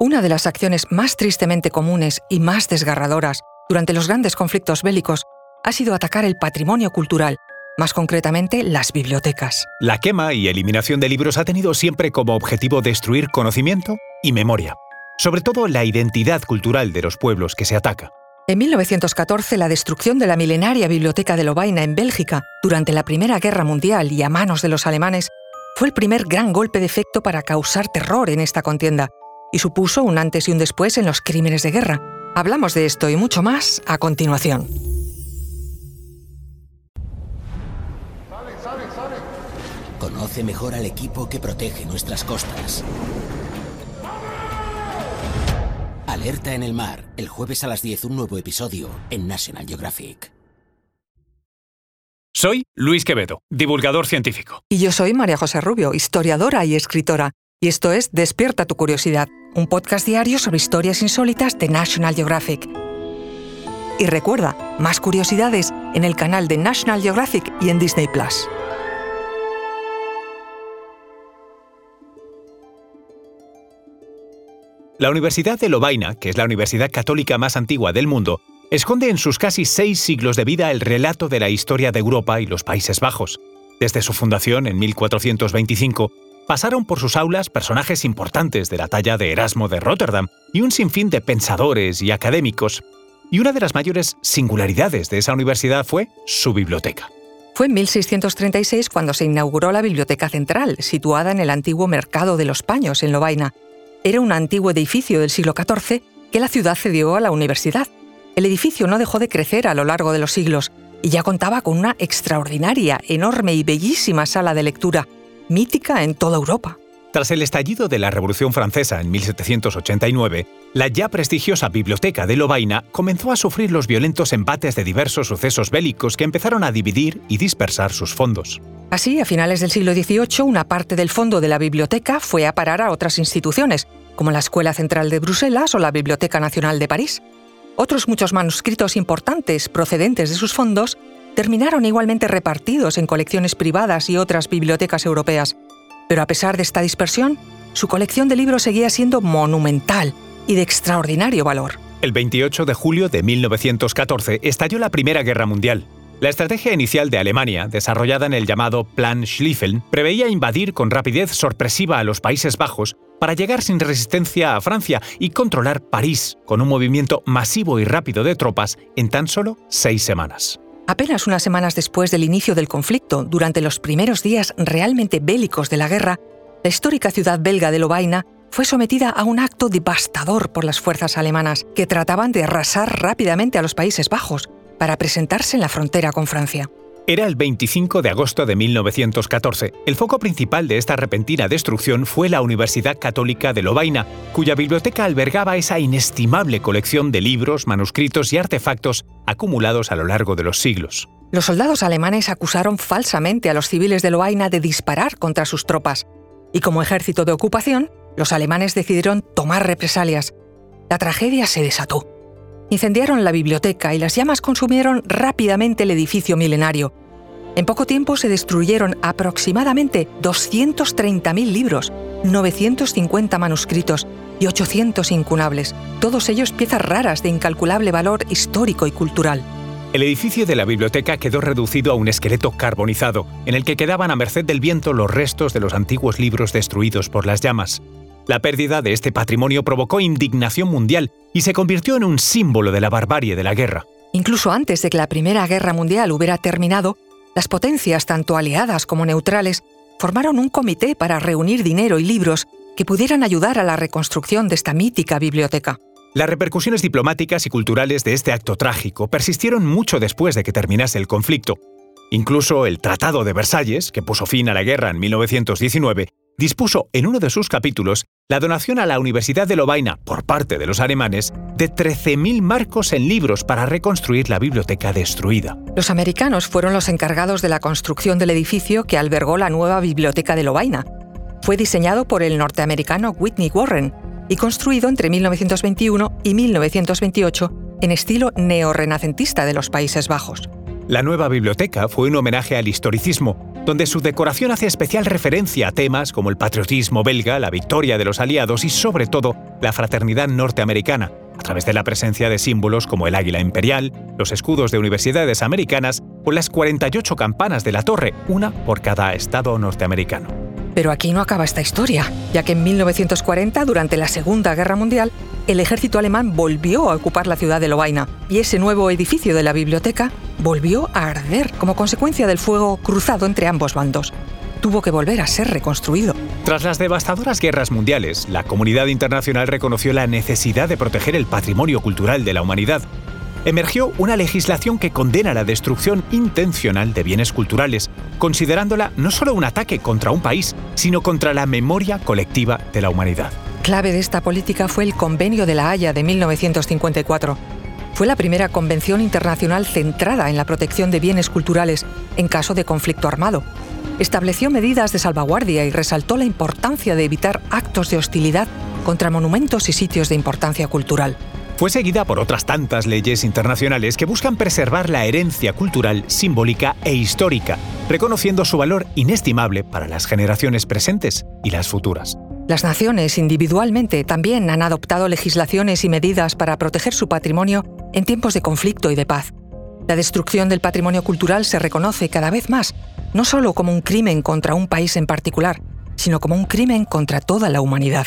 Una de las acciones más tristemente comunes y más desgarradoras durante los grandes conflictos bélicos ha sido atacar el patrimonio cultural, más concretamente las bibliotecas. La quema y eliminación de libros ha tenido siempre como objetivo destruir conocimiento y memoria, sobre todo la identidad cultural de los pueblos que se ataca. En 1914, la destrucción de la milenaria Biblioteca de Lovaina en Bélgica durante la Primera Guerra Mundial y a manos de los alemanes fue el primer gran golpe de efecto para causar terror en esta contienda y supuso un antes y un después en los crímenes de guerra. Hablamos de esto y mucho más a continuación. Conoce mejor al equipo que protege nuestras costas. Alerta en el mar, el jueves a las 10 un nuevo episodio en National Geographic. Soy Luis Quevedo, divulgador científico. Y yo soy María José Rubio, historiadora y escritora. Y esto es Despierta tu curiosidad, un podcast diario sobre historias insólitas de National Geographic. Y recuerda, más curiosidades en el canal de National Geographic y en Disney Plus. La Universidad de Lovaina, que es la universidad católica más antigua del mundo, esconde en sus casi seis siglos de vida el relato de la historia de Europa y los Países Bajos. Desde su fundación en 1425, pasaron por sus aulas personajes importantes de la talla de Erasmo de Rotterdam y un sinfín de pensadores y académicos. Y una de las mayores singularidades de esa universidad fue su biblioteca. Fue en 1636 cuando se inauguró la Biblioteca Central, situada en el antiguo Mercado de los Paños, en Lovaina. Era un antiguo edificio del siglo XIV que la ciudad cedió a la universidad. El edificio no dejó de crecer a lo largo de los siglos y ya contaba con una extraordinaria, enorme y bellísima sala de lectura, mítica en toda Europa. Tras el estallido de la Revolución Francesa en 1789, la ya prestigiosa Biblioteca de Lovaina comenzó a sufrir los violentos embates de diversos sucesos bélicos que empezaron a dividir y dispersar sus fondos. Así, a finales del siglo XVIII, una parte del fondo de la biblioteca fue a parar a otras instituciones, como la Escuela Central de Bruselas o la Biblioteca Nacional de París. Otros muchos manuscritos importantes procedentes de sus fondos terminaron igualmente repartidos en colecciones privadas y otras bibliotecas europeas. Pero a pesar de esta dispersión, su colección de libros seguía siendo monumental y de extraordinario valor. El 28 de julio de 1914 estalló la Primera Guerra Mundial. La estrategia inicial de Alemania, desarrollada en el llamado Plan Schlieffen, preveía invadir con rapidez sorpresiva a los Países Bajos para llegar sin resistencia a Francia y controlar París con un movimiento masivo y rápido de tropas en tan solo seis semanas. Apenas unas semanas después del inicio del conflicto, durante los primeros días realmente bélicos de la guerra, la histórica ciudad belga de Lovaina fue sometida a un acto devastador por las fuerzas alemanas, que trataban de arrasar rápidamente a los Países Bajos para presentarse en la frontera con Francia. Era el 25 de agosto de 1914. El foco principal de esta repentina destrucción fue la Universidad Católica de Lovaina, cuya biblioteca albergaba esa inestimable colección de libros, manuscritos y artefactos acumulados a lo largo de los siglos. Los soldados alemanes acusaron falsamente a los civiles de Lovaina de disparar contra sus tropas, y como ejército de ocupación, los alemanes decidieron tomar represalias. La tragedia se desató. Incendiaron la biblioteca y las llamas consumieron rápidamente el edificio milenario. En poco tiempo se destruyeron aproximadamente 230.000 libros, 950 manuscritos y 800 incunables, todos ellos piezas raras de incalculable valor histórico y cultural. El edificio de la biblioteca quedó reducido a un esqueleto carbonizado, en el que quedaban a merced del viento los restos de los antiguos libros destruidos por las llamas. La pérdida de este patrimonio provocó indignación mundial y se convirtió en un símbolo de la barbarie de la guerra. Incluso antes de que la Primera Guerra Mundial hubiera terminado, las potencias, tanto aliadas como neutrales, formaron un comité para reunir dinero y libros que pudieran ayudar a la reconstrucción de esta mítica biblioteca. Las repercusiones diplomáticas y culturales de este acto trágico persistieron mucho después de que terminase el conflicto. Incluso el Tratado de Versalles, que puso fin a la guerra en 1919, dispuso en uno de sus capítulos la donación a la Universidad de Lovaina por parte de los alemanes de 13.000 marcos en libros para reconstruir la biblioteca destruida. Los americanos fueron los encargados de la construcción del edificio que albergó la nueva biblioteca de Lovaina. Fue diseñado por el norteamericano Whitney Warren y construido entre 1921 y 1928 en estilo neorrenacentista de los Países Bajos. La nueva biblioteca fue un homenaje al historicismo, donde su decoración hace especial referencia a temas como el patriotismo belga, la victoria de los aliados y sobre todo la fraternidad norteamericana, a través de la presencia de símbolos como el águila imperial, los escudos de universidades americanas o las 48 campanas de la torre, una por cada estado norteamericano. Pero aquí no acaba esta historia, ya que en 1940, durante la Segunda Guerra Mundial, el ejército alemán volvió a ocupar la ciudad de Lovaina y ese nuevo edificio de la biblioteca volvió a arder como consecuencia del fuego cruzado entre ambos bandos. Tuvo que volver a ser reconstruido. Tras las devastadoras guerras mundiales, la comunidad internacional reconoció la necesidad de proteger el patrimonio cultural de la humanidad. Emergió una legislación que condena la destrucción intencional de bienes culturales, considerándola no solo un ataque contra un país, sino contra la memoria colectiva de la humanidad. Clave de esta política fue el Convenio de la Haya de 1954 fue la primera convención internacional centrada en la protección de bienes culturales en caso de conflicto armado. Estableció medidas de salvaguardia y resaltó la importancia de evitar actos de hostilidad contra monumentos y sitios de importancia cultural. Fue seguida por otras tantas leyes internacionales que buscan preservar la herencia cultural, simbólica e histórica, reconociendo su valor inestimable para las generaciones presentes y las futuras. Las naciones individualmente también han adoptado legislaciones y medidas para proteger su patrimonio en tiempos de conflicto y de paz. La destrucción del patrimonio cultural se reconoce cada vez más, no solo como un crimen contra un país en particular, sino como un crimen contra toda la humanidad.